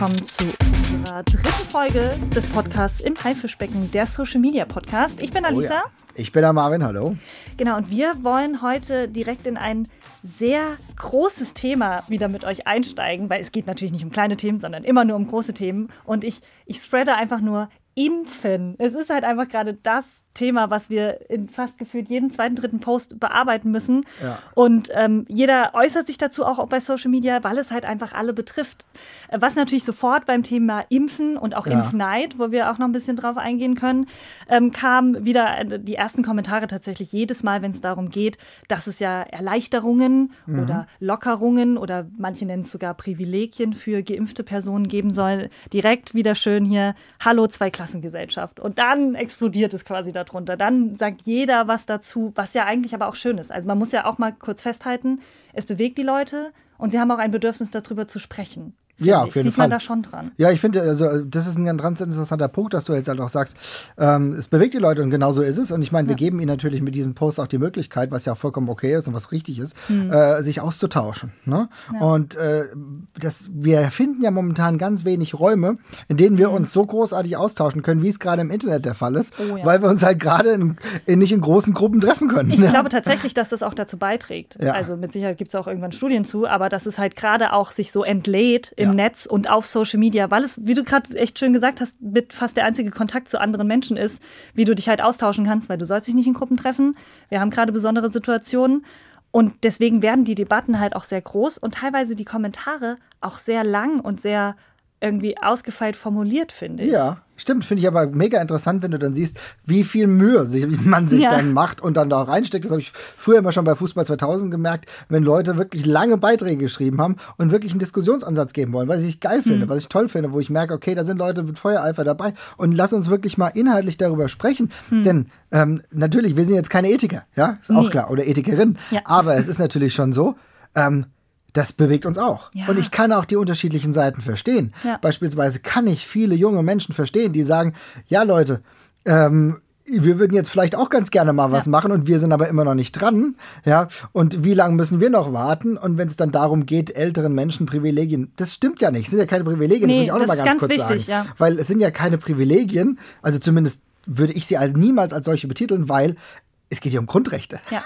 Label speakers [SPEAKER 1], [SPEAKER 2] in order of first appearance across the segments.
[SPEAKER 1] willkommen zu unserer dritten Folge des Podcasts im Haifischbecken, der Social Media Podcast. Ich bin Alisa.
[SPEAKER 2] Oh ja. Ich bin der Marvin, hallo.
[SPEAKER 1] Genau, und wir wollen heute direkt in ein sehr großes Thema wieder mit euch einsteigen, weil es geht natürlich nicht um kleine Themen, sondern immer nur um große Themen. Und ich, ich spreade einfach nur Impfen. Es ist halt einfach gerade das Thema, was wir in fast gefühlt jeden zweiten, dritten Post bearbeiten müssen. Ja. Und ähm, jeder äußert sich dazu auch bei Social Media, weil es halt einfach alle betrifft. Was natürlich sofort beim Thema Impfen und auch ja. Impfneid, wo wir auch noch ein bisschen drauf eingehen können, ähm, kam wieder äh, die ersten Kommentare tatsächlich jedes Mal, wenn es darum geht, dass es ja Erleichterungen mhm. oder Lockerungen oder manche nennen es sogar Privilegien für geimpfte Personen geben soll. Direkt wieder schön hier, hallo Zweiklassengesellschaft. Und dann explodiert es quasi da darunter. Dann sagt jeder was dazu, was ja eigentlich aber auch schön ist. Also man muss ja auch mal kurz festhalten, es bewegt die Leute und sie haben auch ein Bedürfnis darüber zu sprechen.
[SPEAKER 2] Ja, auf jeden
[SPEAKER 1] Sieht
[SPEAKER 2] Fall.
[SPEAKER 1] man da schon dran.
[SPEAKER 2] Ja, ich finde, also das ist ein ganz interessanter Punkt, dass du jetzt halt auch sagst, ähm, es bewegt die Leute und genau so ist es. Und ich meine, wir geben ihnen natürlich mit diesen Posts auch die Möglichkeit, was ja auch vollkommen okay ist und was richtig ist, mhm. äh, sich auszutauschen. Ne? Ja. Und äh, das, wir finden ja momentan ganz wenig Räume, in denen wir mhm. uns so großartig austauschen können, wie es gerade im Internet der Fall ist, oh, ja. weil wir uns halt gerade nicht in großen Gruppen treffen können.
[SPEAKER 1] Ich glaube tatsächlich, dass das auch dazu beiträgt. Also mit Sicherheit gibt es auch irgendwann Studien zu, aber dass es halt gerade auch sich so entlädt im im Netz und auf Social Media, weil es, wie du gerade echt schön gesagt hast, mit fast der einzige Kontakt zu anderen Menschen ist, wie du dich halt austauschen kannst, weil du sollst dich nicht in Gruppen treffen. Wir haben gerade besondere Situationen. Und deswegen werden die Debatten halt auch sehr groß und teilweise die Kommentare auch sehr lang und sehr irgendwie ausgefeilt formuliert, finde ich.
[SPEAKER 2] Ja, stimmt. Finde ich aber mega interessant, wenn du dann siehst, wie viel Mühe man sich ja. dann macht und dann da reinsteckt. Das habe ich früher immer schon bei Fußball 2000 gemerkt, wenn Leute wirklich lange Beiträge geschrieben haben und wirklich einen Diskussionsansatz geben wollen, was ich geil finde, mhm. was ich toll finde, wo ich merke, okay, da sind Leute mit Feuereifer dabei und lass uns wirklich mal inhaltlich darüber sprechen. Mhm. Denn ähm, natürlich, wir sind jetzt keine Ethiker, ja, ist auch nee. klar, oder Ethikerin. Ja. Aber es ist natürlich schon so, ähm, das bewegt uns auch. Ja. Und ich kann auch die unterschiedlichen Seiten verstehen. Ja. Beispielsweise kann ich viele junge Menschen verstehen, die sagen, ja Leute, ähm, wir würden jetzt vielleicht auch ganz gerne mal was ja. machen und wir sind aber immer noch nicht dran. Ja, und wie lange müssen wir noch warten? Und wenn es dann darum geht, älteren Menschen Privilegien, das stimmt ja nicht. Es sind ja keine Privilegien,
[SPEAKER 1] nee,
[SPEAKER 2] das will ich auch noch mal ganz, ganz kurz wichtig, sagen. Weil es sind ja keine Privilegien, also zumindest würde ich sie halt niemals als solche betiteln, weil es geht hier um Grundrechte.
[SPEAKER 1] Ja.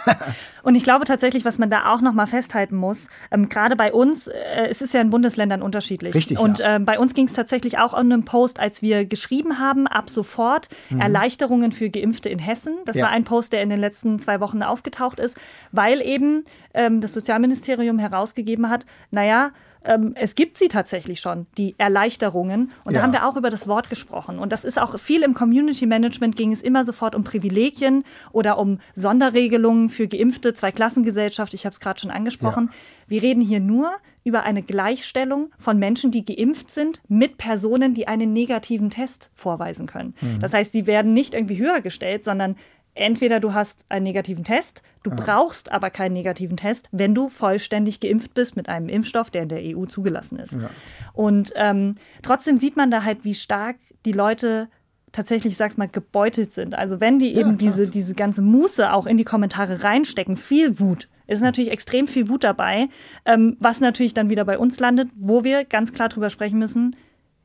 [SPEAKER 1] Und ich glaube tatsächlich, was man da auch noch mal festhalten muss, ähm, gerade bei uns, äh, es ist ja in Bundesländern unterschiedlich.
[SPEAKER 2] Richtig.
[SPEAKER 1] Und
[SPEAKER 2] ja.
[SPEAKER 1] äh, bei uns ging es tatsächlich auch an einem Post, als wir geschrieben haben, ab sofort mhm. Erleichterungen für Geimpfte in Hessen. Das ja. war ein Post, der in den letzten zwei Wochen aufgetaucht ist, weil eben ähm, das Sozialministerium herausgegeben hat, naja, ähm, es gibt sie tatsächlich schon, die Erleichterungen. Und ja. da haben wir auch über das Wort gesprochen. Und das ist auch viel im Community Management ging es immer sofort um Privilegien oder um Sonderregelungen für Geimpfte, Zweiklassengesellschaft. Ich habe es gerade schon angesprochen. Ja. Wir reden hier nur über eine Gleichstellung von Menschen, die geimpft sind, mit Personen, die einen negativen Test vorweisen können. Mhm. Das heißt, die werden nicht irgendwie höher gestellt, sondern entweder du hast einen negativen Test, du ja. brauchst aber keinen negativen Test, wenn du vollständig geimpft bist mit einem Impfstoff, der in der EU zugelassen ist. Ja. Und ähm, trotzdem sieht man da halt, wie stark die Leute tatsächlich, ich sag's mal, gebeutelt sind. Also wenn die eben diese, diese ganze Muße auch in die Kommentare reinstecken, viel Wut, ist natürlich extrem viel Wut dabei, ähm, was natürlich dann wieder bei uns landet, wo wir ganz klar drüber sprechen müssen,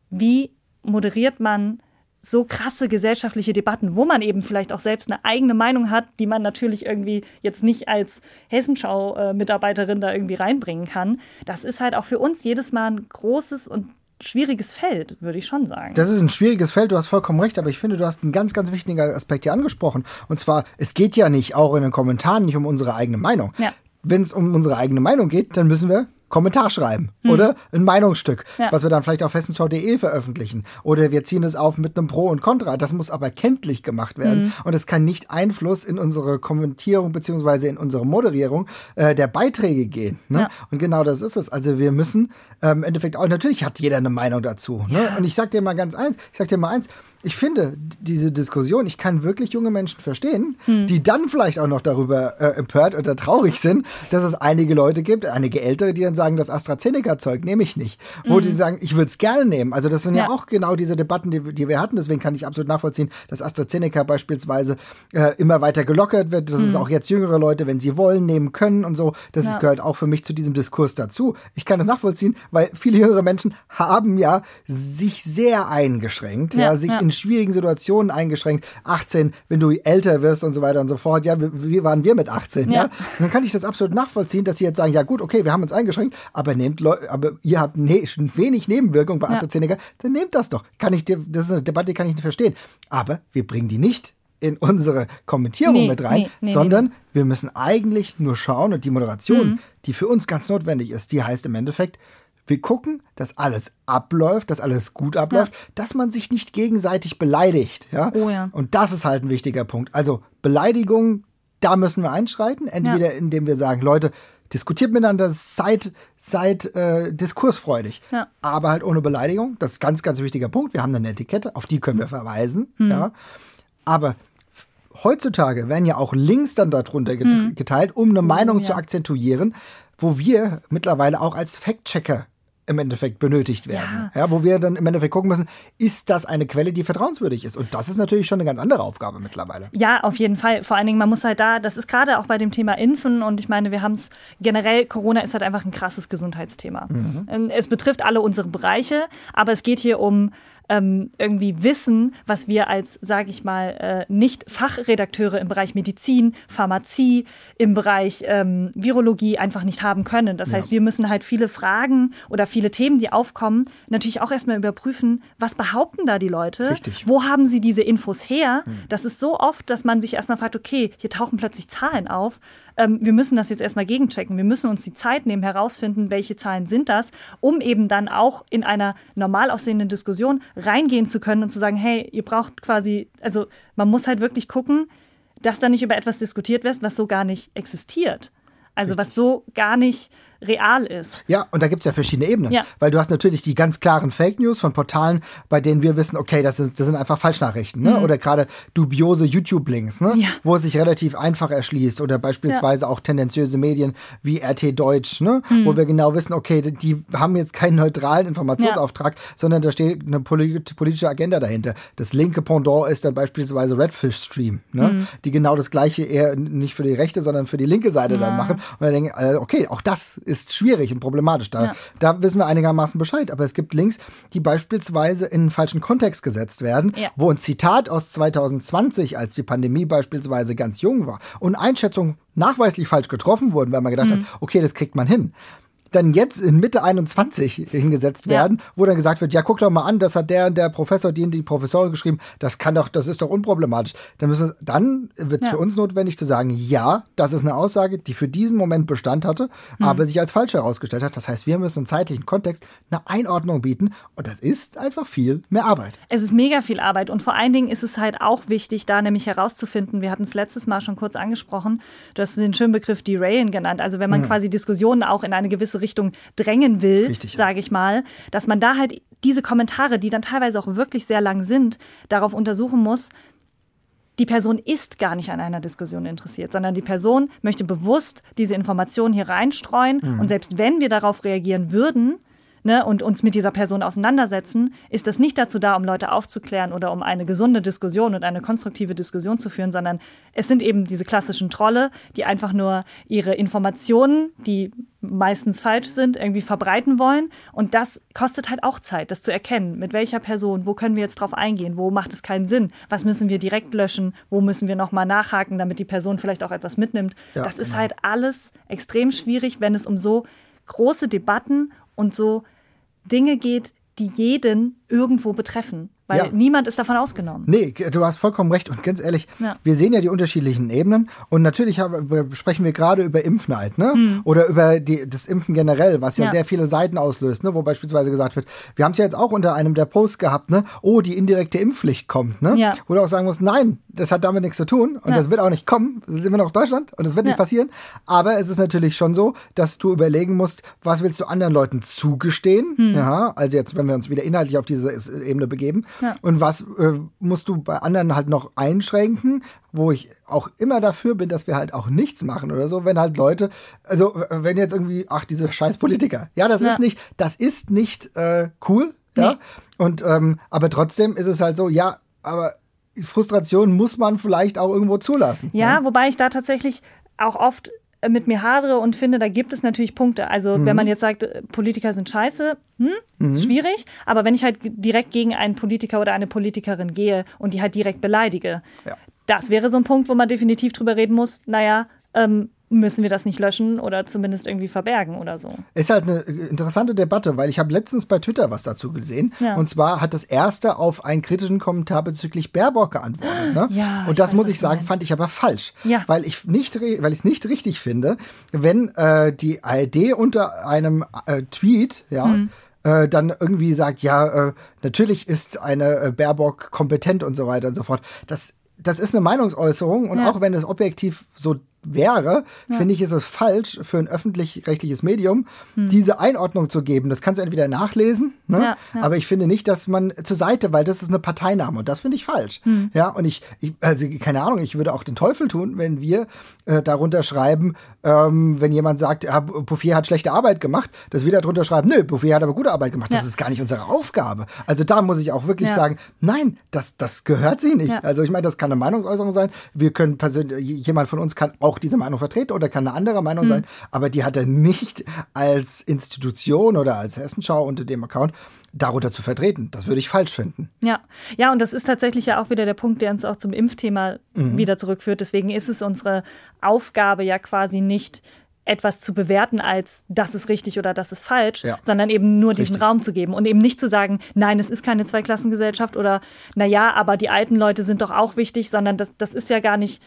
[SPEAKER 1] wie moderiert man so krasse gesellschaftliche Debatten, wo man eben vielleicht auch selbst eine eigene Meinung hat, die man natürlich irgendwie jetzt nicht als Hessenschau-Mitarbeiterin da irgendwie reinbringen kann. Das ist halt auch für uns jedes Mal ein großes und schwieriges Feld, würde ich schon sagen.
[SPEAKER 2] Das ist ein schwieriges Feld, du hast vollkommen recht, aber ich finde, du hast einen ganz, ganz wichtigen Aspekt hier angesprochen. Und zwar, es geht ja nicht, auch in den Kommentaren, nicht um unsere eigene Meinung. Ja. Wenn es um unsere eigene Meinung geht, dann müssen wir Kommentar schreiben hm. oder ein Meinungsstück, ja. was wir dann vielleicht auf hessenschau.de veröffentlichen. Oder wir ziehen es auf mit einem Pro und Contra. Das muss aber kenntlich gemacht werden. Hm. Und es kann nicht Einfluss in unsere Kommentierung beziehungsweise in unsere Moderierung äh, der Beiträge gehen. Ne? Ja. Und genau das ist es. Also wir müssen ähm, im Endeffekt auch, natürlich hat jeder eine Meinung dazu. Ne? Ja. Und ich sag dir mal ganz eins, ich sag dir mal eins, ich finde diese Diskussion, ich kann wirklich junge Menschen verstehen, hm. die dann vielleicht auch noch darüber äh, empört oder traurig sind, dass es einige Leute gibt, einige Ältere, die dann sagen, das AstraZeneca-Zeug nehme ich nicht. Wo mhm. die sagen, ich würde es gerne nehmen. Also das sind ja. ja, auch genau diese Debatten, die, die, wir hatten. Deswegen kann ich absolut nachvollziehen, dass AstraZeneca beispielsweise äh, immer weiter gelockert wird. Das mhm. ist auch jetzt jüngere Leute, wenn sie wollen, nehmen können und so. Das ja. gehört auch für mich zu diesem Diskurs dazu. Ich kann das nachvollziehen, weil viele jüngere Menschen haben ja sich sehr eingeschränkt, ja, ja sich in schwierigen Situationen eingeschränkt. 18, wenn du älter wirst und so weiter und so fort. Ja, wie, wie waren wir mit 18? Ja. Dann kann ich das absolut nachvollziehen, dass sie jetzt sagen, ja gut, okay, wir haben uns eingeschränkt, aber nehmt aber ihr habt ne wenig Nebenwirkung bei AstraZeneca, dann nehmt das doch. Kann ich dir, das ist eine Debatte, die kann ich nicht verstehen. Aber wir bringen die nicht in unsere Kommentierung nee, mit rein, nee, nee, sondern wir müssen eigentlich nur schauen und die Moderation, mhm. die für uns ganz notwendig ist, die heißt im Endeffekt, wir gucken, dass alles abläuft, dass alles gut abläuft, ja. dass man sich nicht gegenseitig beleidigt. Ja?
[SPEAKER 1] Oh ja?
[SPEAKER 2] Und das ist halt ein wichtiger Punkt. Also Beleidigung, da müssen wir einschreiten. Entweder ja. indem wir sagen, Leute, diskutiert miteinander, seid, seid äh, diskursfreudig. Ja. Aber halt ohne Beleidigung. Das ist ein ganz, ganz wichtiger Punkt. Wir haben eine Etikette, auf die können wir verweisen. Mhm. Ja. Aber heutzutage werden ja auch Links dann darunter hm. geteilt, um eine Meinung oh, ja. zu akzentuieren, wo wir mittlerweile auch als Fact-Checker im Endeffekt benötigt werden. Ja. ja. wo wir dann im Endeffekt gucken müssen, ist das eine Quelle, die vertrauenswürdig ist? Und das ist natürlich schon eine ganz andere Aufgabe mittlerweile.
[SPEAKER 1] Ja, auf jeden Fall. Vor allen Dingen, man muss halt da, das ist gerade auch bei dem Thema Impfen und ich meine, wir haben es generell, Corona ist halt einfach ein krasses Gesundheitsthema. Mhm. Es betrifft alle unsere Bereiche, aber es geht hier um ähm, irgendwie wissen, was wir als, sage ich mal, äh, nicht Fachredakteure im Bereich Medizin, Pharmazie, im Bereich ähm, Virologie einfach nicht haben können. Das ja. heißt, wir müssen halt viele Fragen oder viele Themen, die aufkommen, natürlich auch erstmal überprüfen, was behaupten da die Leute?
[SPEAKER 2] Richtig.
[SPEAKER 1] Wo haben sie diese Infos her? Hm. Das ist so oft, dass man sich erstmal fragt, okay, hier tauchen plötzlich Zahlen auf ähm, wir müssen das jetzt erstmal gegenchecken. Wir müssen uns die Zeit nehmen, herausfinden, welche Zahlen sind das, um eben dann auch in einer normal aussehenden Diskussion reingehen zu können und zu sagen, hey, ihr braucht quasi, also man muss halt wirklich gucken, dass da nicht über etwas diskutiert wird, was so gar nicht existiert. Also Richtig. was so gar nicht real ist.
[SPEAKER 2] Ja, und da gibt es ja verschiedene Ebenen. Ja. Weil du hast natürlich die ganz klaren Fake News von Portalen, bei denen wir wissen, okay, das sind, das sind einfach Falschnachrichten. Ne? Mhm. Oder gerade dubiose YouTube-Links, ne? ja. wo es sich relativ einfach erschließt. Oder beispielsweise ja. auch tendenziöse Medien wie RT Deutsch, ne? Mhm. wo wir genau wissen, okay, die haben jetzt keinen neutralen Informationsauftrag, sondern da steht eine politische Agenda dahinter. Das linke Pendant ist dann beispielsweise Redfish Stream, ne? Mhm. die genau das gleiche eher nicht für die rechte, sondern für die linke Seite dann machen. Und dann denken, okay, auch das ist schwierig und problematisch. Da, ja. da wissen wir einigermaßen Bescheid. Aber es gibt Links, die beispielsweise in einen falschen Kontext gesetzt werden, ja. wo ein Zitat aus 2020, als die Pandemie beispielsweise ganz jung war, und Einschätzungen nachweislich falsch getroffen wurden, weil man gedacht mhm. hat, okay, das kriegt man hin dann jetzt in Mitte 21 hingesetzt werden, ja. wo dann gesagt wird, ja, guck doch mal an, das hat der und der Professor, die und die Professorin geschrieben, das kann doch, das ist doch unproblematisch. Dann, müssen, dann wird es ja. für uns notwendig zu sagen, ja, das ist eine Aussage, die für diesen Moment Bestand hatte, mhm. aber sich als falsch herausgestellt hat. Das heißt, wir müssen im zeitlichen Kontext eine Einordnung bieten und das ist einfach viel mehr Arbeit.
[SPEAKER 1] Es ist mega viel Arbeit und vor allen Dingen ist es halt auch wichtig, da nämlich herauszufinden, wir hatten es letztes Mal schon kurz angesprochen, du hast den schönen Begriff Derayen genannt, also wenn man mhm. quasi Diskussionen auch in eine gewisse Richtung drängen will, sage ich mal, dass man da halt diese Kommentare, die dann teilweise auch wirklich sehr lang sind, darauf untersuchen muss, die Person ist gar nicht an einer Diskussion interessiert, sondern die Person möchte bewusst diese Informationen hier reinstreuen. Mhm. Und selbst wenn wir darauf reagieren würden, ne, und uns mit dieser Person auseinandersetzen, ist das nicht dazu da, um Leute aufzuklären oder um eine gesunde Diskussion und eine konstruktive Diskussion zu führen, sondern es sind eben diese klassischen Trolle, die einfach nur ihre Informationen, die meistens falsch sind, irgendwie verbreiten wollen. Und das kostet halt auch Zeit, das zu erkennen. Mit welcher Person, wo können wir jetzt drauf eingehen, wo macht es keinen Sinn, was müssen wir direkt löschen, wo müssen wir nochmal nachhaken, damit die Person vielleicht auch etwas mitnimmt. Ja, das ist genau. halt alles extrem schwierig, wenn es um so große Debatten und so Dinge geht, die jeden irgendwo betreffen. Weil ja. niemand ist davon ausgenommen.
[SPEAKER 2] Nee, du hast vollkommen recht. Und ganz ehrlich, ja. wir sehen ja die unterschiedlichen Ebenen. Und natürlich haben, sprechen wir gerade über Impfneid, ne? Hm. Oder über die, das Impfen generell, was ja, ja, sehr viele Seiten auslöst, ne? Wo beispielsweise gesagt wird, wir haben es ja jetzt auch unter einem der Posts gehabt, ne? Oh, die indirekte Impfpflicht kommt, ne? Ja. Wo du auch sagen musst, nein, das hat damit nichts zu tun. Und das wird auch nicht kommen. Das ist immer noch Deutschland und das wird nicht passieren. Aber es ist natürlich schon so, dass du überlegen musst, was willst du anderen Leuten zugestehen? Hm. Ja, also jetzt, wenn wir uns wieder inhaltlich auf diese diese Ebene begeben. Ja. Und was äh, musst du bei anderen halt noch einschränken, wo ich auch immer dafür bin, dass wir halt auch nichts machen oder so, wenn halt Leute, also wenn jetzt irgendwie, ach, diese scheiß Politiker. Ja, das ja. ist nicht, das ist nicht äh, cool, ja. Nee. Und ähm, aber trotzdem ist es halt so, ja, aber Frustration muss man vielleicht auch irgendwo zulassen.
[SPEAKER 1] Ja, ja, wobei ich da tatsächlich auch oft mit mir hadere und finde, da gibt es natürlich Punkte. Also mhm. wenn man jetzt sagt, Politiker sind scheiße, hm, mhm. schwierig. Aber wenn ich halt direkt gegen einen Politiker oder eine Politikerin gehe und die halt direkt beleidige, ja. das wäre so ein Punkt, wo man definitiv drüber reden muss, naja, ähm, müssen wir das nicht löschen oder zumindest irgendwie verbergen oder so.
[SPEAKER 2] Ist halt eine interessante Debatte, weil ich habe letztens bei Twitter was dazu gesehen. Ja. Und zwar hat das erste auf einen kritischen Kommentar bezüglich Baerbock geantwortet. Ne? Ja, und das weiß, muss ich sagen, fand ich aber falsch. Ja. Weil ich nicht, weil ich es nicht richtig finde, wenn äh, die ARD unter einem äh, Tweet, ja, hm äh, dann irgendwie sagt, ja, äh, natürlich ist eine äh, Baerbock kompetent und so weiter und so fort. Das, das ist eine Meinungsäußerung und ja. auch wenn es objektiv so wäre, ja. finde ich, ist es falsch für ein öffentlich-rechtliches Medium, hm. diese Einordnung zu geben. Das kannst du entweder nachlesen, ne? Ja, ja. aber ich finde nicht, dass man zur Seite, weil das ist eine Parteinahme und das finde ich falsch. Hm. Ja, und ich, ich, also keine Ahnung, ich würde auch den Teufel tun, wenn wir äh, darunter schreiben, ähm, wenn jemand sagt, ja, Bouffier hat schlechte Arbeit gemacht, dass wir darunter schreiben, nö, Bouffier hat aber gute Arbeit gemacht. Das ist gar nicht unsere Aufgabe. Also da muss ich auch wirklich sagen, nein, das, das gehört sie nicht. Also ich meine, das kann eine Meinungsäußerung sein. Wir können persönlich, jemand von uns kann auch diese Meinung vertreten oder kann eine andere Meinung mhm. sein, aber die hat er nicht als Institution oder als Hessenschau unter dem Account darunter zu vertreten. Das würde ich falsch finden.
[SPEAKER 1] Ja, ja, und das ist tatsächlich ja auch wieder der Punkt, der uns auch zum Impfthema mhm. wieder zurückführt. Deswegen ist es unsere Aufgabe ja quasi nicht, etwas zu bewerten als das ist richtig oder das ist falsch, ja. sondern eben nur diesen richtig. Raum zu geben und eben nicht zu sagen, nein, es ist keine Zweiklassengesellschaft oder naja, aber die alten Leute sind doch auch wichtig, sondern das, das ist ja gar nicht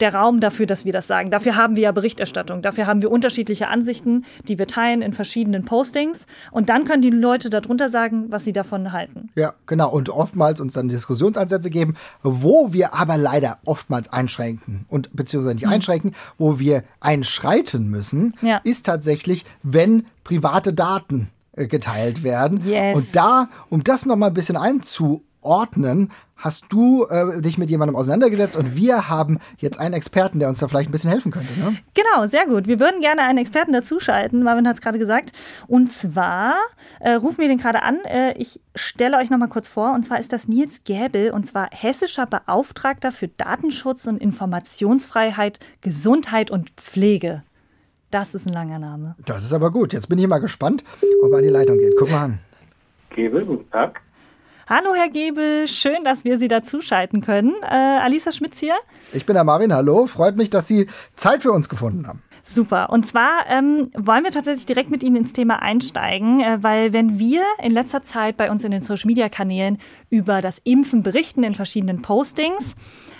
[SPEAKER 1] der Raum dafür, dass wir das sagen. Dafür haben wir ja Berichterstattung. Dafür haben wir unterschiedliche Ansichten, die wir teilen in verschiedenen Postings. Und dann können die Leute darunter sagen, was sie davon halten.
[SPEAKER 2] Ja, genau. Und oftmals uns dann Diskussionsansätze geben, wo wir aber leider oftmals einschränken und beziehungsweise nicht mhm. einschränken, wo wir einschreiten müssen, ja. ist tatsächlich, wenn private Daten äh, geteilt werden. Yes. Und da, um das nochmal ein bisschen einzu ordnen, hast du äh, dich mit jemandem auseinandergesetzt und wir haben jetzt einen Experten, der uns da vielleicht ein bisschen helfen könnte. Ne?
[SPEAKER 1] Genau, sehr gut. Wir würden gerne einen Experten dazuschalten. Marvin hat es gerade gesagt. Und zwar äh, rufen wir den gerade an. Äh, ich stelle euch nochmal kurz vor. Und zwar ist das Nils Gäbel und zwar hessischer Beauftragter für Datenschutz und Informationsfreiheit, Gesundheit und Pflege. Das ist ein langer Name.
[SPEAKER 2] Das ist aber gut. Jetzt bin ich mal gespannt, ob er an die Leitung geht. Guck mal an.
[SPEAKER 3] Gäbel, guten Tag.
[SPEAKER 1] Hallo, Herr Gebel, schön, dass wir Sie dazuschalten können. Äh, Alisa Schmitz hier.
[SPEAKER 2] Ich bin der Marvin, hallo. Freut mich, dass Sie Zeit für uns gefunden haben.
[SPEAKER 1] Super. Und zwar ähm, wollen wir tatsächlich direkt mit Ihnen ins Thema einsteigen, äh, weil wenn wir in letzter Zeit bei uns in den Social-Media-Kanälen über das Impfen berichten in verschiedenen Postings,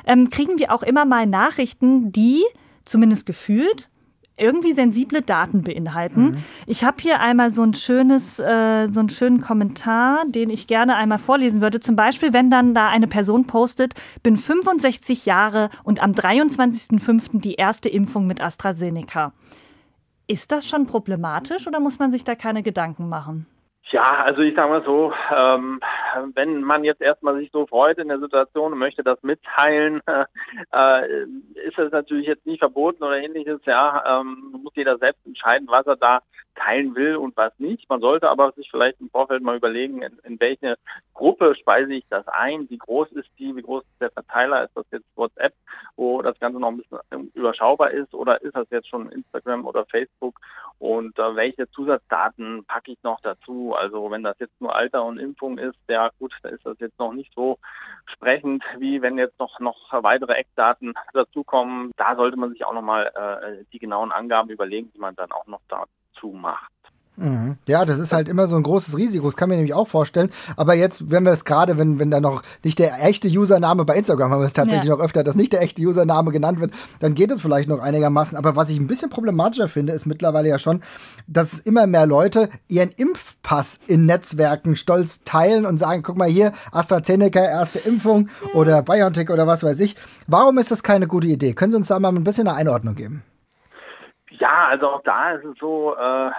[SPEAKER 1] ähm, kriegen wir auch immer mal Nachrichten, die zumindest gefühlt irgendwie sensible Daten beinhalten. Mhm. Ich habe hier einmal so ein schönes, äh, so einen schönen Kommentar, den ich gerne einmal vorlesen würde. Zum Beispiel, wenn dann da eine Person postet, bin 65 Jahre und am 23.05. die erste Impfung mit AstraZeneca. Ist das schon problematisch oder muss man sich da keine Gedanken machen?
[SPEAKER 3] Ja, also ich sage mal so, ähm, wenn man jetzt erstmal sich so freut in der Situation und möchte das mitteilen, äh, ist das natürlich jetzt nicht verboten oder ähnliches. Ja, ähm, muss jeder selbst entscheiden, was er da teilen will und was nicht. Man sollte aber sich vielleicht im Vorfeld mal überlegen, in, in welche Gruppe speise ich das ein, wie groß ist die, wie groß ist der Verteiler, ist das jetzt WhatsApp, wo das Ganze noch ein bisschen überschaubar ist oder ist das jetzt schon Instagram oder Facebook und äh, welche Zusatzdaten packe ich noch dazu. Also wenn das jetzt nur Alter und Impfung ist, ja gut, da ist das jetzt noch nicht so sprechend, wie wenn jetzt noch, noch weitere Eckdaten dazukommen. Da sollte man sich auch nochmal äh, die genauen Angaben überlegen, die man dann auch noch dazu macht.
[SPEAKER 2] Mhm. Ja, das ist halt immer so ein großes Risiko. Das kann man nämlich auch vorstellen. Aber jetzt, wenn wir es gerade, wenn, wenn da noch nicht der echte Username bei Instagram haben wir es tatsächlich ja. noch öfter, dass nicht der echte Username genannt wird, dann geht es vielleicht noch einigermaßen. Aber was ich ein bisschen problematischer finde, ist mittlerweile ja schon, dass immer mehr Leute ihren Impfpass in Netzwerken stolz teilen und sagen, guck mal hier, AstraZeneca, erste Impfung oder BioNTech oder was weiß ich. Warum ist das keine gute Idee? Können Sie uns da mal ein bisschen eine Einordnung geben?
[SPEAKER 3] Ja, also auch da ist es so, äh,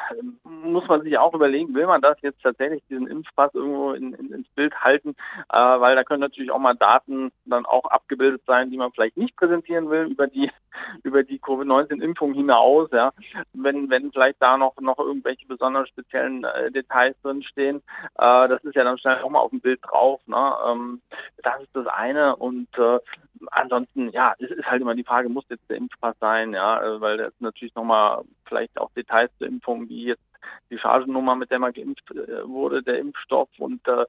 [SPEAKER 3] muss man sich auch überlegen, will man das jetzt tatsächlich, diesen Impfpass irgendwo in, in, ins Bild halten, äh, weil da können natürlich auch mal Daten dann auch abgebildet sein, die man vielleicht nicht präsentieren will über die über die Covid-19-Impfung hinaus, ja, wenn, wenn vielleicht da noch, noch irgendwelche besonders speziellen äh, Details drinstehen, äh, das ist ja dann schnell auch mal auf dem Bild drauf. Ne? Ähm, das ist das eine und äh, ansonsten, ja, es ist halt immer die Frage, muss jetzt der Impfpass sein, ja, äh, weil das natürlich nochmal vielleicht auch Details zur Impfung, wie jetzt die Chargennummer, mit der man geimpft äh, wurde, der Impfstoff und äh,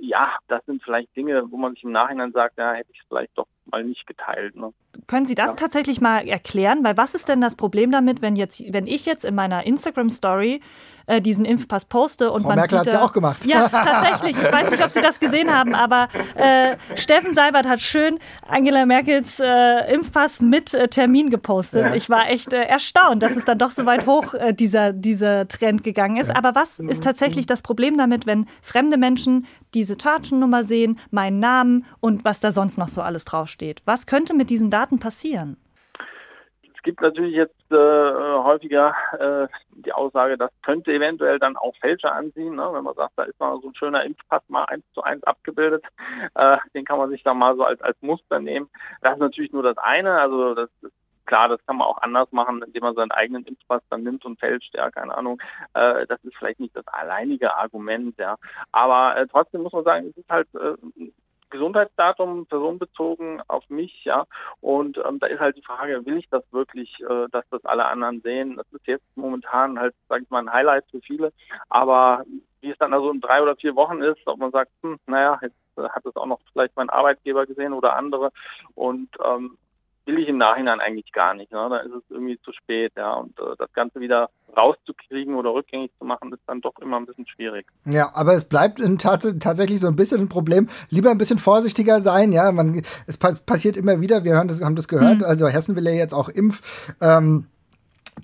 [SPEAKER 3] ja, das sind vielleicht Dinge, wo man sich im Nachhinein sagt, ja, hätte ich es vielleicht doch mal nicht geteilt. Ne?
[SPEAKER 1] Können Sie das ja. tatsächlich mal erklären? Weil was ist denn das Problem damit, wenn jetzt, wenn ich jetzt in meiner Instagram Story äh, diesen Impfpass poste und
[SPEAKER 2] Frau
[SPEAKER 1] man
[SPEAKER 2] Merkel hat es ja auch gemacht.
[SPEAKER 1] Ja, tatsächlich. Ich weiß nicht, ob Sie das gesehen haben, aber äh, Steffen Seibert hat schön Angela Merkels äh, Impfpass mit äh, Termin gepostet. Ja. Ich war echt äh, erstaunt, dass es dann doch so weit hoch dieser, dieser Trend gegangen ist. Ja. Aber was ist tatsächlich das Problem damit, wenn fremde Menschen diese Chargennummer sehen, meinen Namen und was da sonst noch so alles draufsteht? Was könnte mit diesen Daten passieren?
[SPEAKER 3] Es gibt natürlich jetzt äh, häufiger äh, die Aussage, das könnte eventuell dann auch Fälscher anziehen, ne? wenn man sagt, da ist mal so ein schöner Impfpass mal eins zu eins abgebildet, äh, den kann man sich dann mal so als, als Muster nehmen. Das ist natürlich nur das eine, also das ist klar, das kann man auch anders machen, indem man seinen eigenen Impfpass dann nimmt und fälscht, ja, keine Ahnung. Äh, das ist vielleicht nicht das alleinige Argument, ja. Aber äh, trotzdem muss man sagen, es ist halt äh, Gesundheitsdatum personenbezogen auf mich, ja. Und ähm, da ist halt die Frage, will ich das wirklich, äh, dass das alle anderen sehen? Das ist jetzt momentan halt, sage ich mal, ein Highlight für viele. Aber wie es dann also in drei oder vier Wochen ist, ob man sagt, hm, naja, jetzt hat es auch noch vielleicht mein Arbeitgeber gesehen oder andere. Und ähm, will ich im Nachhinein eigentlich gar nicht. Ne? Da ist es irgendwie zu spät, ja. Und äh, das Ganze wieder rauszukriegen oder rückgängig zu machen, ist dann doch immer ein bisschen schwierig.
[SPEAKER 2] Ja, aber es bleibt tats tatsächlich so ein bisschen ein Problem. Lieber ein bisschen vorsichtiger sein, ja. Man, es passiert immer wieder, wir hören das, haben das gehört. Mhm. Also Hessen will ja jetzt auch Impf. Ähm,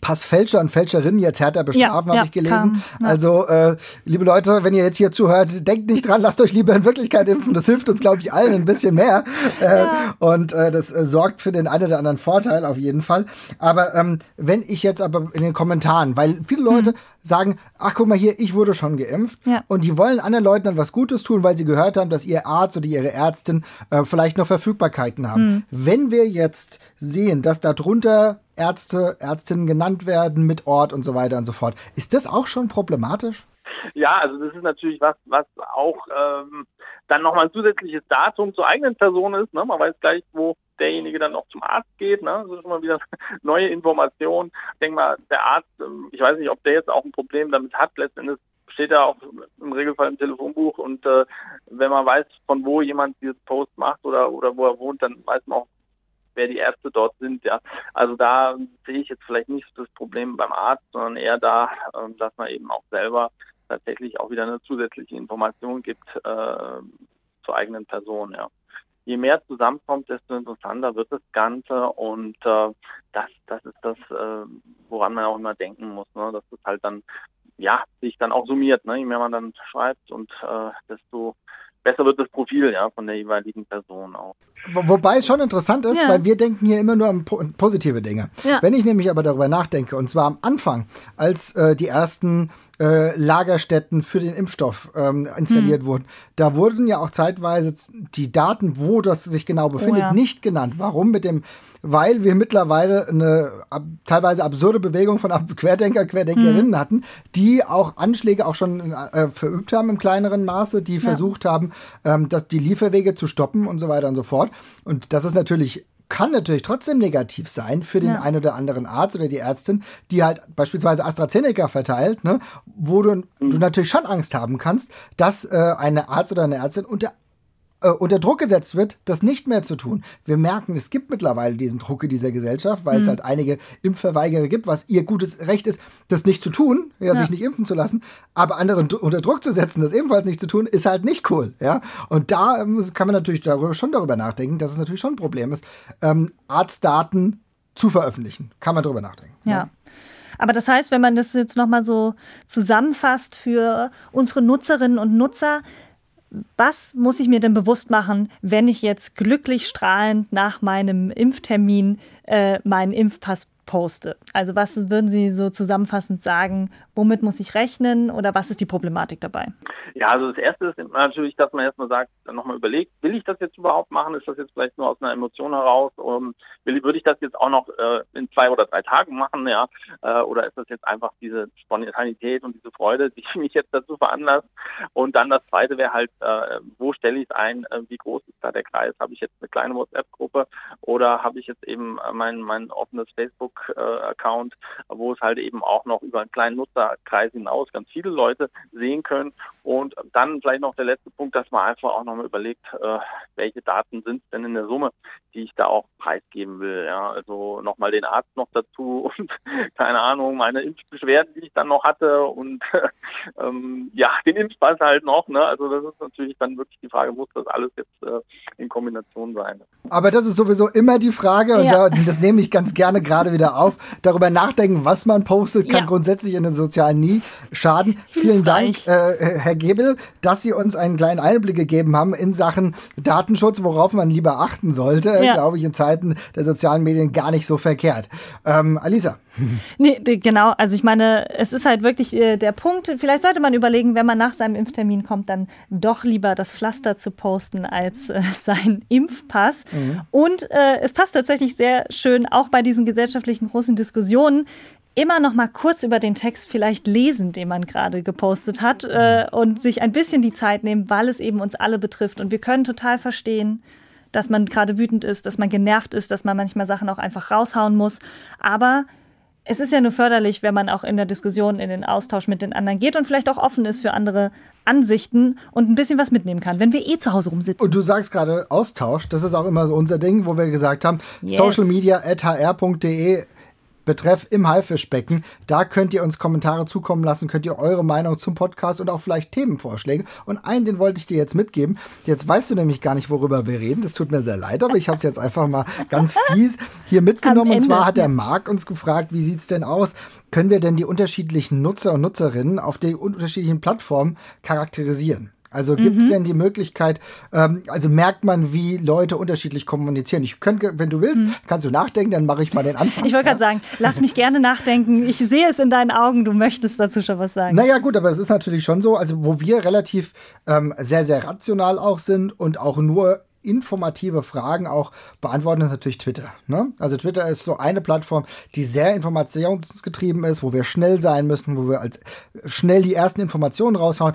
[SPEAKER 2] Passfälscher und Fälscherinnen jetzt härter bestrafen, ja, habe ja, ich gelesen. Kam, ja. Also, äh, liebe Leute, wenn ihr jetzt hier zuhört, denkt nicht dran, lasst euch lieber in Wirklichkeit impfen. Das hilft uns, glaube ich, allen ein bisschen mehr. Äh, und äh, das äh, sorgt für den einen oder anderen Vorteil auf jeden Fall. Aber ähm, wenn ich jetzt aber in den Kommentaren, weil viele Leute hm. sagen, ach guck mal hier, ich wurde schon geimpft und die wollen anderen Leuten dann was Gutes tun, weil sie gehört haben, dass ihr Arzt oder ihre Ärztin äh, vielleicht noch Verfügbarkeiten haben. Hm. Wenn wir jetzt sehen, dass darunter Ärzte, Ärztinnen genannt werden mit Ort und so weiter und so fort. Ist das auch schon problematisch?
[SPEAKER 3] Ja, also das ist natürlich was, was auch ähm, dann nochmal ein zusätzliches Datum zur eigenen Person ist. Ne? Man weiß gleich, wo derjenige dann auch zum Arzt geht. Ne? Das ist immer wieder neue Informationen. Ich denke mal, der Arzt, ähm, ich weiß nicht, ob der jetzt auch ein Problem damit hat. Letztendlich steht er auch im Regelfall im Telefonbuch und äh, wenn man weiß, von wo jemand dieses Post macht oder, oder wo er wohnt, dann weiß man auch, wer die Ärzte dort sind. Ja, also da sehe ich jetzt vielleicht nicht das Problem beim Arzt, sondern eher da, ähm, dass man eben auch selber tatsächlich auch wieder eine zusätzliche Information gibt äh, zur eigenen Person. Ja. Je mehr zusammenkommt, desto interessanter wird das Ganze und äh, das, das ist das, äh, woran man auch immer denken muss, ne? dass das halt dann ja sich dann auch summiert. Ne? Je mehr man dann schreibt und äh, desto besser wird das Profil ja von der jeweiligen Person auch.
[SPEAKER 2] Wobei es schon interessant ist, ja. weil wir denken hier immer nur an positive Dinge. Ja. Wenn ich nämlich aber darüber nachdenke, und zwar am Anfang, als äh, die ersten äh, Lagerstätten für den Impfstoff ähm, installiert hm. wurden. Da wurden ja auch zeitweise die Daten, wo das sich genau befindet, oh ja. nicht genannt. Warum? Mit dem, weil wir mittlerweile eine ab, teilweise absurde Bewegung von Querdenker, Querdenkerinnen hm. hatten, die auch Anschläge auch schon äh, verübt haben im kleineren Maße, die ja. versucht haben, ähm, dass die Lieferwege zu stoppen und so weiter und so fort. Und das ist natürlich kann natürlich trotzdem negativ sein für den ja. einen oder anderen Arzt oder die Ärztin, die halt beispielsweise AstraZeneca verteilt, ne, wo du, mhm. du natürlich schon Angst haben kannst, dass äh, eine Arzt oder eine Ärztin unter äh, unter Druck gesetzt wird, das nicht mehr zu tun. Wir merken, es gibt mittlerweile diesen Druck in dieser Gesellschaft, weil mhm. es halt einige Impfverweigerer gibt, was ihr gutes Recht ist, das nicht zu tun, ja, ja. sich nicht impfen zu lassen, aber andere unter Druck zu setzen, das ebenfalls nicht zu tun, ist halt nicht cool. Ja? Und da ähm, kann man natürlich darüber, schon darüber nachdenken, dass es natürlich schon ein Problem ist, ähm, Arztdaten zu veröffentlichen. Kann man darüber nachdenken.
[SPEAKER 1] ja. ja. Aber das heißt, wenn man das jetzt nochmal so zusammenfasst für unsere Nutzerinnen und Nutzer, was muss ich mir denn bewusst machen, wenn ich jetzt glücklich strahlend nach meinem Impftermin äh, meinen Impfpass poste. Also was würden Sie so zusammenfassend sagen, womit muss ich rechnen oder was ist die Problematik dabei?
[SPEAKER 3] Ja, also das Erste ist natürlich, dass man erstmal sagt, nochmal überlegt, will ich das jetzt überhaupt machen? Ist das jetzt vielleicht nur aus einer Emotion heraus? Um, will, würde ich das jetzt auch noch äh, in zwei oder drei Tagen machen? Ja? Äh, oder ist das jetzt einfach diese Spontanität und diese Freude, die mich jetzt dazu veranlasst? Und dann das Zweite wäre halt, äh, wo stelle ich es ein? Äh, wie groß ist da der Kreis? Habe ich jetzt eine kleine WhatsApp-Gruppe oder habe ich jetzt eben mein, mein offenes Facebook-Account, wo es halt eben auch noch über einen kleinen Nutzerkreis hinaus ganz viele Leute sehen können. Und dann vielleicht noch der letzte Punkt, dass man einfach auch nochmal überlegt, äh, welche Daten sind es denn in der Summe, die ich da auch preisgeben will. Ja, also nochmal den Arzt noch dazu und keine Ahnung, meine Impfbeschwerden, die ich dann noch hatte und ähm, ja, den Impfpass halt noch. Ne? Also das ist natürlich dann wirklich die Frage, muss das alles jetzt äh, in Kombination sein?
[SPEAKER 2] Aber das ist sowieso immer die Frage und ja. da, das nehme ich ganz gerne gerade wieder auf. Darüber nachdenken, was man postet, kann ja. grundsätzlich in den sozialen nie schaden. Vielen Dank, äh, Herr Gebel, dass Sie uns einen kleinen Einblick gegeben haben in Sachen Datenschutz, worauf man lieber achten sollte, ja. glaube ich, in Zeiten der sozialen Medien gar nicht so verkehrt. Ähm, Alisa.
[SPEAKER 1] Nee, genau. Also ich meine, es ist halt wirklich äh, der Punkt. Vielleicht sollte man überlegen, wenn man nach seinem Impftermin kommt, dann doch lieber das Pflaster zu posten als äh, sein Impfpass. Mhm. Und äh, es passt tatsächlich sehr schön, auch bei diesen gesellschaftlichen großen Diskussionen, immer noch mal kurz über den Text vielleicht lesen, den man gerade gepostet hat äh, und sich ein bisschen die Zeit nehmen, weil es eben uns alle betrifft. Und wir können total verstehen, dass man gerade wütend ist, dass man genervt ist, dass man manchmal Sachen auch einfach raushauen muss. Aber es ist ja nur förderlich, wenn man auch in der Diskussion, in den Austausch mit den anderen geht und vielleicht auch offen ist für andere Ansichten und ein bisschen was mitnehmen kann, wenn wir eh zu Hause rumsitzen.
[SPEAKER 2] Und du sagst gerade Austausch, das ist auch immer so unser Ding, wo wir gesagt haben, yes. socialmedia.hr.de betreff im Haifischbecken. Da könnt ihr uns Kommentare zukommen lassen, könnt ihr eure Meinung zum Podcast und auch vielleicht Themenvorschläge. Und einen, den wollte ich dir jetzt mitgeben. Jetzt weißt du nämlich gar nicht, worüber wir reden. Das tut mir sehr leid, aber ich habe es jetzt einfach mal ganz fies hier mitgenommen. Und zwar hat der Marc uns gefragt, wie sieht es denn aus? Können wir denn die unterschiedlichen Nutzer und Nutzerinnen auf den unterschiedlichen Plattformen charakterisieren? Also gibt es mhm. denn die Möglichkeit, ähm, also merkt man, wie Leute unterschiedlich kommunizieren? Ich könnte, wenn du willst, mhm. kannst du nachdenken, dann mache ich mal den Anfang.
[SPEAKER 1] Ich wollte gerade sagen, lass mich gerne nachdenken. Ich sehe es in deinen Augen, du möchtest dazu schon was sagen.
[SPEAKER 2] Naja, gut, aber es ist natürlich schon so, also wo wir relativ ähm, sehr, sehr rational auch sind und auch nur informative Fragen auch beantworten, ist natürlich Twitter. Ne? Also Twitter ist so eine Plattform, die sehr informationsgetrieben ist, wo wir schnell sein müssen, wo wir als schnell die ersten Informationen raushauen.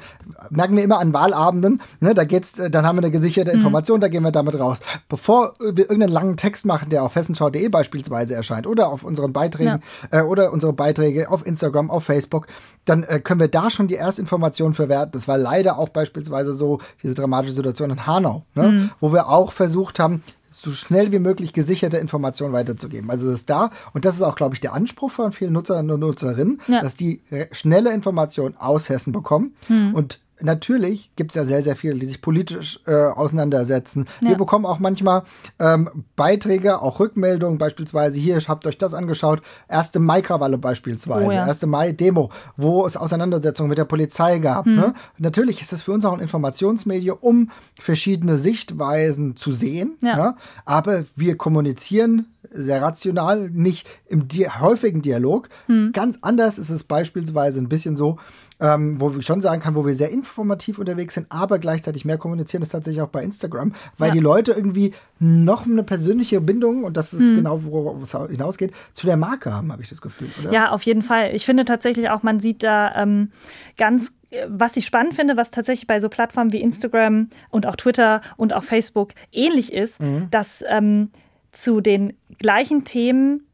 [SPEAKER 2] Merken wir immer an Wahlabenden, ne? da geht's, äh, dann haben wir eine gesicherte mhm. Information, mhm. da gehen wir damit raus. Bevor wir irgendeinen langen Text machen, der auf hessenschau.de beispielsweise erscheint oder auf unseren Beiträgen ja. äh, oder unsere Beiträge auf Instagram, auf Facebook, dann äh, können wir da schon die Erstinformationen verwerten. Das war leider auch beispielsweise so diese dramatische Situation in Hanau, ne? Mhm. wo wir auch versucht haben, so schnell wie möglich gesicherte Informationen weiterzugeben. Also das ist da und das ist auch, glaube ich, der Anspruch von vielen Nutzern und Nutzerinnen, ja. dass die schnelle Informationen aus Hessen bekommen hm. und natürlich gibt es ja sehr, sehr viele, die sich politisch äh, auseinandersetzen. Ja. Wir bekommen auch manchmal ähm, Beiträge, auch Rückmeldungen, beispielsweise hier, habt euch das angeschaut, erste Mai-Krawalle beispielsweise, oh ja. erste Mai-Demo, wo es Auseinandersetzungen mit der Polizei gab. Hm. Ne? Natürlich ist es für uns auch ein Informationsmedium, um verschiedene Sichtweisen zu sehen. Ja. ja? Aber wir kommunizieren sehr rational, nicht im di häufigen Dialog. Hm. Ganz anders ist es beispielsweise ein bisschen so, ähm, wo ich schon sagen kann, wo wir sehr informativ unterwegs sind, aber gleichzeitig mehr kommunizieren, ist tatsächlich auch bei Instagram, weil ja. die Leute irgendwie noch eine persönliche Bindung, und das ist hm. genau, worauf es hinausgeht, zu der Marke haben, habe ich das Gefühl.
[SPEAKER 1] Oder? Ja, auf jeden Fall. Ich finde tatsächlich auch, man sieht da ähm, ganz was ich spannend finde, was tatsächlich bei so Plattformen wie Instagram und auch Twitter und auch Facebook ähnlich ist, mhm. dass ähm, zu den gleichen Themen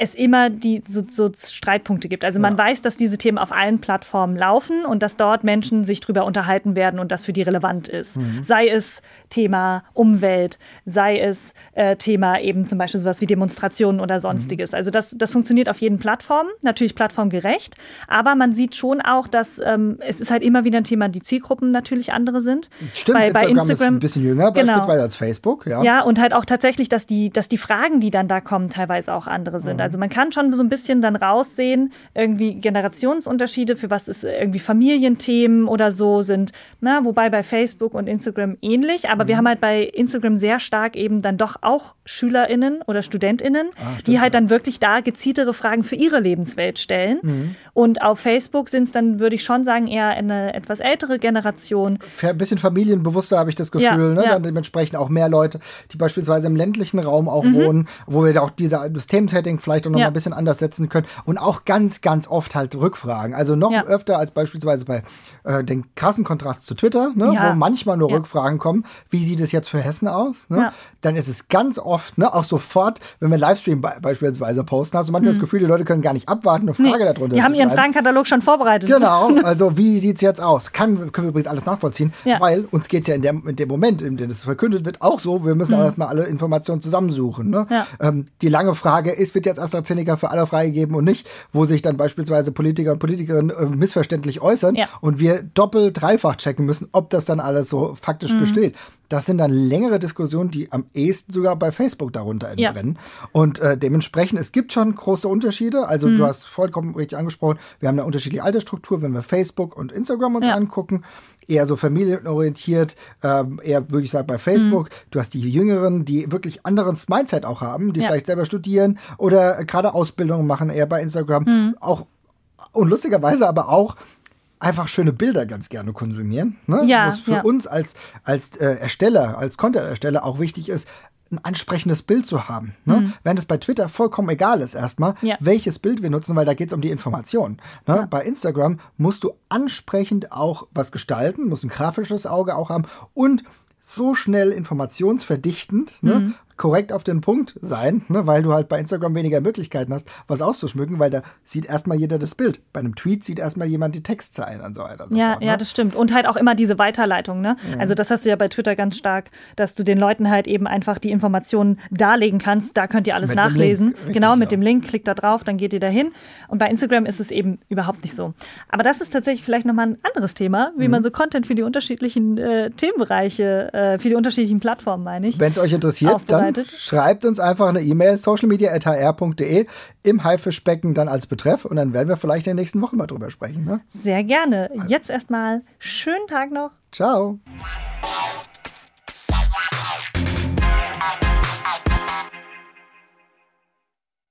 [SPEAKER 1] es immer die so, so Streitpunkte gibt. Also man ja. weiß, dass diese Themen auf allen Plattformen laufen und dass dort Menschen sich drüber unterhalten werden und das für die relevant ist. Mhm. Sei es Thema Umwelt, sei es äh, Thema eben zum Beispiel sowas wie Demonstrationen oder sonstiges. Mhm. Also das, das funktioniert auf jeden Plattform, natürlich plattformgerecht, aber man sieht schon auch, dass ähm, es ist halt immer wieder ein Thema, die Zielgruppen natürlich andere sind.
[SPEAKER 2] Stimmt, bei, Instagram, bei Instagram ist ein bisschen jünger genau. beispielsweise als Facebook. Ja.
[SPEAKER 1] ja, und halt auch tatsächlich, dass die, dass die Fragen, die dann da kommen, teilweise auch andere sind. Mhm. Also man kann schon so ein bisschen dann raussehen, irgendwie Generationsunterschiede, für was ist irgendwie Familienthemen oder so sind, na, wobei bei Facebook und Instagram ähnlich, aber mhm. wir haben halt bei Instagram sehr stark eben dann doch auch SchülerInnen oder StudentInnen, ah, stimmt, die halt dann wirklich da gezieltere Fragen für ihre Lebenswelt stellen. Mhm. Und auf Facebook sind es dann, würde ich schon sagen, eher eine etwas ältere Generation.
[SPEAKER 2] Ein bisschen familienbewusster habe ich das Gefühl, ja, ne? Ja. Dann dementsprechend auch mehr Leute, die beispielsweise im ländlichen Raum auch mhm. wohnen, wo wir auch diese, das Themensetting vielleicht auch noch ja. mal ein bisschen anders setzen können und auch ganz, ganz oft halt Rückfragen. Also noch öfter als beispielsweise bei äh, den krassen Kontrast zu Twitter, ne? wo manchmal nur Rückfragen kommen. Wie sieht es jetzt für Hessen aus? Ne? Dann ist es ganz oft, ne, auch sofort, wenn wir Livestream be beispielsweise posten, hast du manchmal mhm. das Gefühl, die Leute können gar nicht abwarten, eine Frage nee. darunter
[SPEAKER 1] Die haben ihren Fragenkatalog schon vorbereitet.
[SPEAKER 2] Genau, also wie sieht es jetzt aus? Kann, können wir übrigens alles nachvollziehen, weil uns geht es ja in, der, in dem Moment, in dem es verkündet wird, auch so, wir müssen mhm. auch erstmal alle Informationen zusammensuchen. Ne? Ja. Ähm, die lange Frage ist, wird jetzt AstraZeneca für alle freigegeben und nicht, wo sich dann beispielsweise Politiker und Politikerinnen äh, missverständlich äußern ja. und wir doppelt, dreifach checken müssen, ob das dann alles so faktisch mhm. besteht. Das sind dann längere Diskussionen, die am ehesten sogar bei Facebook darunter entbrennen. Ja. Und äh, dementsprechend, es gibt schon große Unterschiede. Also mhm. du hast vollkommen richtig angesprochen, wir haben eine unterschiedliche Altersstruktur, wenn wir Facebook und Instagram uns ja. angucken. Eher so familienorientiert, ähm, eher würde ich sagen bei Facebook. Mhm. Du hast die Jüngeren, die wirklich anderes Mindset auch haben, die ja. vielleicht selber studieren oder gerade Ausbildungen machen, eher bei Instagram. Mhm. Auch und lustigerweise aber auch einfach schöne Bilder ganz gerne konsumieren. Ne? Ja, Was für ja. uns als, als äh, Ersteller, als Content-Ersteller auch wichtig ist, ein ansprechendes Bild zu haben. Ne? Mhm. Während es bei Twitter vollkommen egal ist erstmal, ja. welches Bild wir nutzen, weil da geht es um die Information. Ne? Ja. Bei Instagram musst du ansprechend auch was gestalten, musst ein grafisches Auge auch haben und so schnell informationsverdichtend, ne? Mhm korrekt auf den Punkt sein, ne, weil du halt bei Instagram weniger Möglichkeiten hast, was auszuschmücken, weil da sieht erstmal jeder das Bild. Bei einem Tweet sieht erstmal jemand die Textzeilen und so weiter.
[SPEAKER 1] So ja, fort, ne? ja, das stimmt. Und halt auch immer diese Weiterleitung. Ne? Ja. Also das hast du ja bei Twitter ganz stark, dass du den Leuten halt eben einfach die Informationen darlegen kannst. Da könnt ihr alles mit nachlesen. Richtig, genau, mit ja. dem Link, klickt da drauf, dann geht ihr dahin. Und bei Instagram ist es eben überhaupt nicht so. Aber das ist tatsächlich vielleicht nochmal ein anderes Thema, wie mhm. man so Content für die unterschiedlichen äh, Themenbereiche, äh, für die unterschiedlichen Plattformen, meine ich.
[SPEAKER 2] Wenn es euch interessiert, dann schreibt uns einfach eine E-Mail, socialmedia.hr.de im Haifischbecken dann als Betreff und dann werden wir vielleicht in der nächsten Woche mal drüber sprechen. Ne?
[SPEAKER 1] Sehr gerne. Jetzt erstmal schönen Tag noch.
[SPEAKER 2] Ciao.